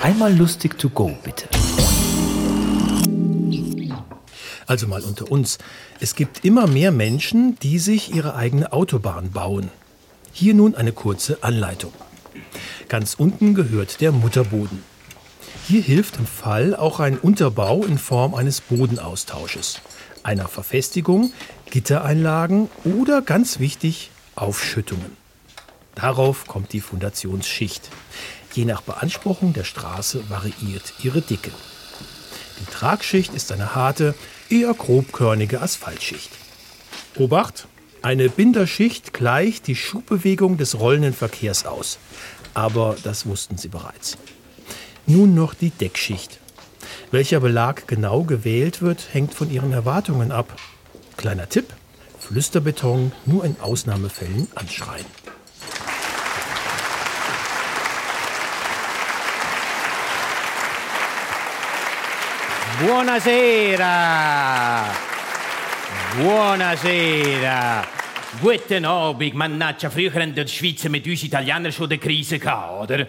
Einmal lustig to go, bitte. Also mal unter uns. Es gibt immer mehr Menschen, die sich ihre eigene Autobahn bauen. Hier nun eine kurze Anleitung. Ganz unten gehört der Mutterboden. Hier hilft im Fall auch ein Unterbau in Form eines Bodenaustausches, einer Verfestigung, Gittereinlagen oder ganz wichtig Aufschüttungen. Darauf kommt die Fundationsschicht. Je nach Beanspruchung der Straße variiert ihre Dicke. Die Tragschicht ist eine harte, eher grobkörnige Asphaltschicht. Obacht! Eine Binderschicht gleicht die Schubbewegung des rollenden Verkehrs aus. Aber das wussten Sie bereits. Nun noch die Deckschicht. Welcher Belag genau gewählt wird, hängt von Ihren Erwartungen ab. Kleiner Tipp: Flüsterbeton nur in Ausnahmefällen anschreien. Buonasera! Buonasera! Guten Abend, mannaggia, früher haben die Schweizer mit uns Italienern schon eine Krise gehabt, oder?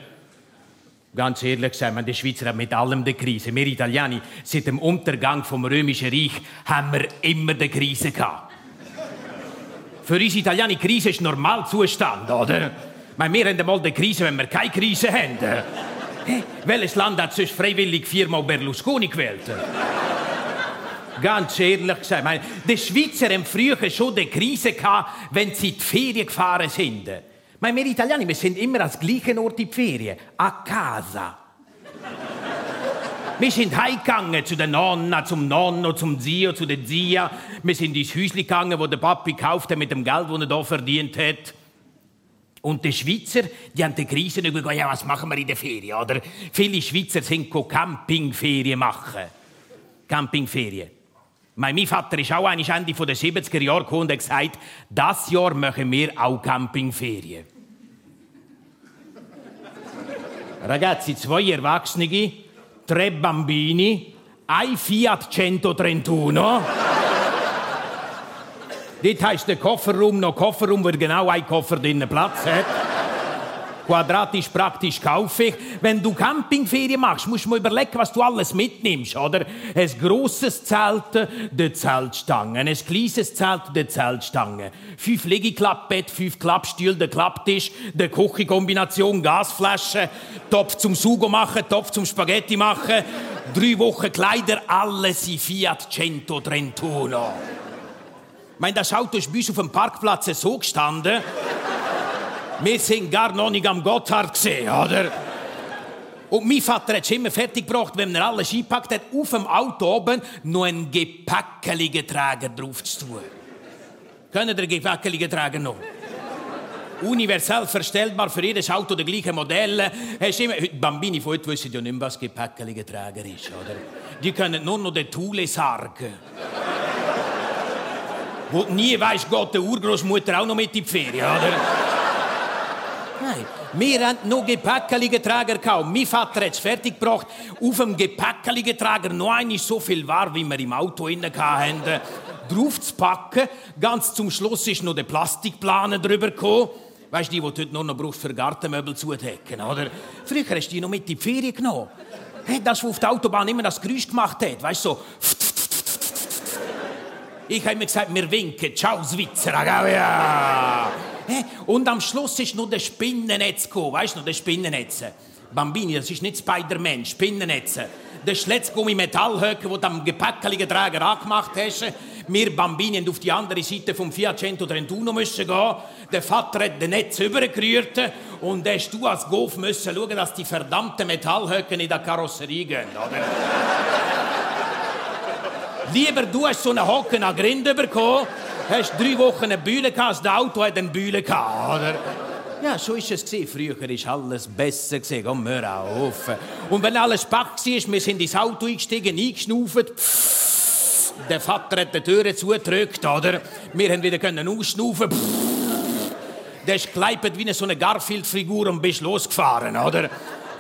Ganz ehrlich gesagt, man, die Schweizer haben mit allem die Krise. Wir Italiener, seit dem Untergang vom Römischen Reich, haben wir immer die Krise gehabt. Für uns Italiener Krise ist Normalzustand, oder? Meine, wir haben mal die Krise, wenn wir keine Krise haben. Welches Land hat sonst freiwillig viermal Berlusconi gewählt? Ganz ehrlich gesagt, meine, die Schweizer haben früher schon die Krise gehabt, wenn sie in die Ferien gefahren sind. Meine, wir Italiener, wir sind immer als gleichen Ort in die Ferien. A casa. Wir sind heimgegangen zu der Nonna, zum Nonno, zum Zio, zu der Zia. Wir sind ins Häuschen gegangen, wo der Papi gekauft hat mit dem Geld, das er hier verdient hat. Und die Schweizer, die haben die Krise nicht gesagt, ja, was machen wir in der Ferien, oder? Viele Schweizer sind Campingferien machen. Campingferien. Mein Vater ist auch Ende der 70er Jahre gekommen und hat gesagt, das Jahr machen wir auch Campingferien. Ragazzi, zwei Erwachsene, tre Bambini, ein Fiat 131. Dort heisst der Kofferraum noch Kofferraum, weil genau ein Koffer drinnen Platz hat. Quadratisch praktisch kaufe ich. Wenn du Campingferien machst, musst du mal überlegen, was du alles mitnimmst, oder? Ein grosses Zelt, die Zeltstange. Ein kleines Zelt, die Zeltstange. Fünf Liegeklappbett, fünf Klappstühle, der Klapptisch, die Küchenkombination, Gasflasche, Topf zum Sugo machen, Topf zum Spaghetti machen, drei Wochen Kleider, alles in Fiat 131. Ich meine, das Auto ist bei uns auf dem Parkplatz so gestanden. Wir sind gar noch nicht am Gotthard gesehen, oder? Und mein Vater hat es immer fertig gebracht, wenn er alles eingepackt hat, auf dem Auto oben noch einen gepäckeligen Träger drauf zu tun. Können der gepäckeligen Träger noch? Universell verstellbar für jedes Auto der gleiche Modelle. Immer, Bambini von heute wissen ja nicht mehr, was gepäckeliger Träger ist, oder? Die können nur noch den Thule sargen. Wo nie weiß Gott, der Urgroßmutter auch noch mit in die Ferien, oder? Nein, wir haben noch gepäckelige Träger gehabt. Mein Vater hat es fertig gebracht, auf dem gepäckeligen Träger noch einmal so viel war, wie wir im Auto hatten, drauf zu packen. Ganz zum Schluss ist noch der Plastikplaner drüber gekommen. Weißt du, die, die heute nur noch brauchst, für Gartenmöbel zudecken, oder? Früher hast du die noch mit in die Ferien genommen. Hey, das, was auf der Autobahn immer das Geräusch gemacht hat, weißt du, so. Ich habe mir gesagt, wir winken. Ciao, Schweizer. Und am Schluss ist noch der Spinnennetz gekommen. Weißt du noch, der Spinnennetz? Bambini, das ist nicht Spider-Man, Spinnennetz. Der Schletzgummi Metallhöcker, den du am gepäckeligen Träger angemacht hast. Wir Bambini haben auf die andere Seite vom Fiat 131 müssen gehen. Der Vater hat den Netz übergerührt und hast du als Golf müssen schauen, dass die verdammten Metallhöcker in der Karosserie gehen, oder? Lieber du hast so einen Hocken an Grind bekommen, hast drei Wochen eine Bühne gehabt, das Auto hat eine Bühne gehabt, oder? Ja, so ist es. Früher war alles besser. Komm, hör auf. Und wenn alles pack war, wir sind ins Auto eingestiegen, eingeschnauft. Der Vater hat die Türe zugedrückt, oder? Wir haben wieder können ausschnaufen. Der ist gleipet wie eine so eine Garfield-Figur und bist losgefahren, oder?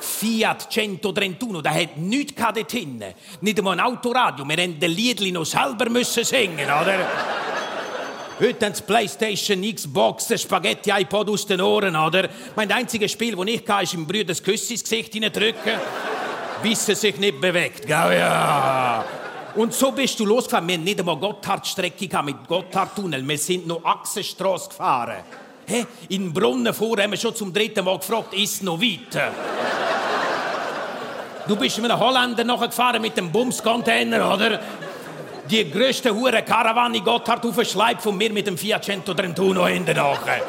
Fiat 131, der hat nichts dort hinten. Nicht einmal ein Autoradio. Wir mussten den Liedli noch selber müssen singen, oder? Heute haben Playstation, Xbox, Spaghetti, iPod aus den Ohren, oder? Mein einziges Spiel, das ich kann, ist im Brüder das Küss ins Gesicht drücken. bis er sich nicht bewegt. Gell? Ja. Und so bist du losgefahren. Wir haben nicht einmal Gotthardstrecke mit Gotthardtunnel. Wir sind noch Achsenstrasse gefahren. Hey, in Brunnen vor haben wir schon zum dritten Mal gefragt, ist noch weiter? Du bist mit einem Holländer nachgefahren mit dem Bumscontainer, oder? Die grösste hure Karawane Gotthard aufschleibt von mir mit dem Fiat Cento Trentuno hinten nachher.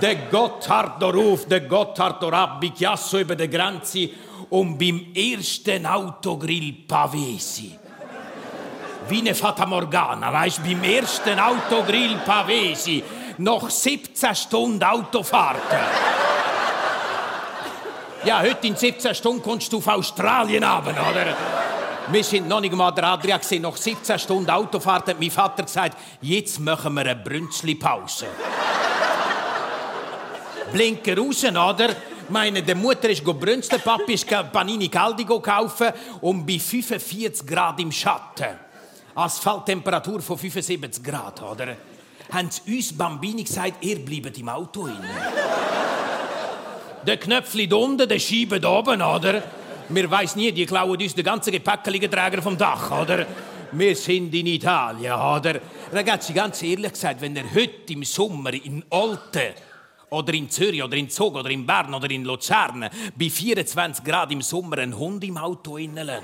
Der Gotthard darauf, der Gotthard ab, bi Chiasso über der Grenze und beim ersten Autogrill Pavesi. Wie eine Fata Morgana, weißt beim ersten Autogrill Pavesi. Noch 17 Stunden Autofahrt. Ja, heute in 17 Stunden kommst du auf Australien runter, oder? Wir sind noch nicht mal der Adria gesehen. Nach 17 Stunden Autofahrt hat mein Vater gesagt, jetzt machen wir eine Brünzli-Pause. Blinker raus, oder? Meine, der Mutter ist brünzeln, Papi ist Panini Caldi kaufen und bei 45 Grad im Schatten. Asphalttemperatur von 75 Grad, oder? Haben sie uns Bambini gesagt, ihr bleibt im Auto hin. Der Knöpfli unten, der Scheibe oben, oder? Wir weiss nie, die klauen uns den ganzen Gepäckliegenträger vom Dach, oder? Wir sind in Italien, oder? Ragazzi, ganz ehrlich gesagt, wenn ihr heute im Sommer in Olten oder in Zürich oder in Zug oder in Bern oder in Luzern bei 24 Grad im Sommer einen Hund im Auto innenlässt,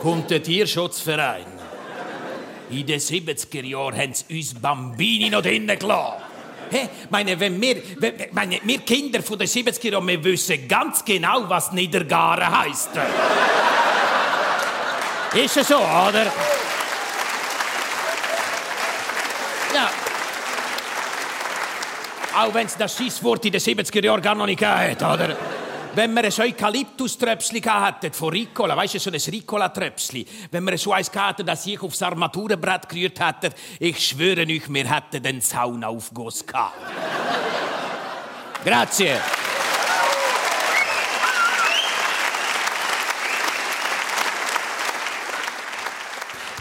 kommt der Tierschutzverein. In den 70er Jahren haben sie uns Bambini noch drinnen gelassen. Hey, meine, wenn wir, meine, wir Kinder von den 70er Jahren, wir wissen ganz genau, was Niedergaren heisst. Ist es so, oder? Ja. Auch wenn es das Schisswort in den 70er Jahren gar noch nicht gegeben hat, oder? Wenn wir ein Eukalyptus-Tröpsli hatten von Ricola, weißt du, so ein Ricola-Tröpsli, wenn wir so eins hatten, das ich aufs Armaturenbrett gerührt hätte, ich schwöre euch, wir hätten den Saunaufguss gehabt. Grazie.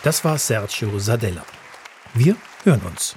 Das war Sergio Sadella. Wir hören uns.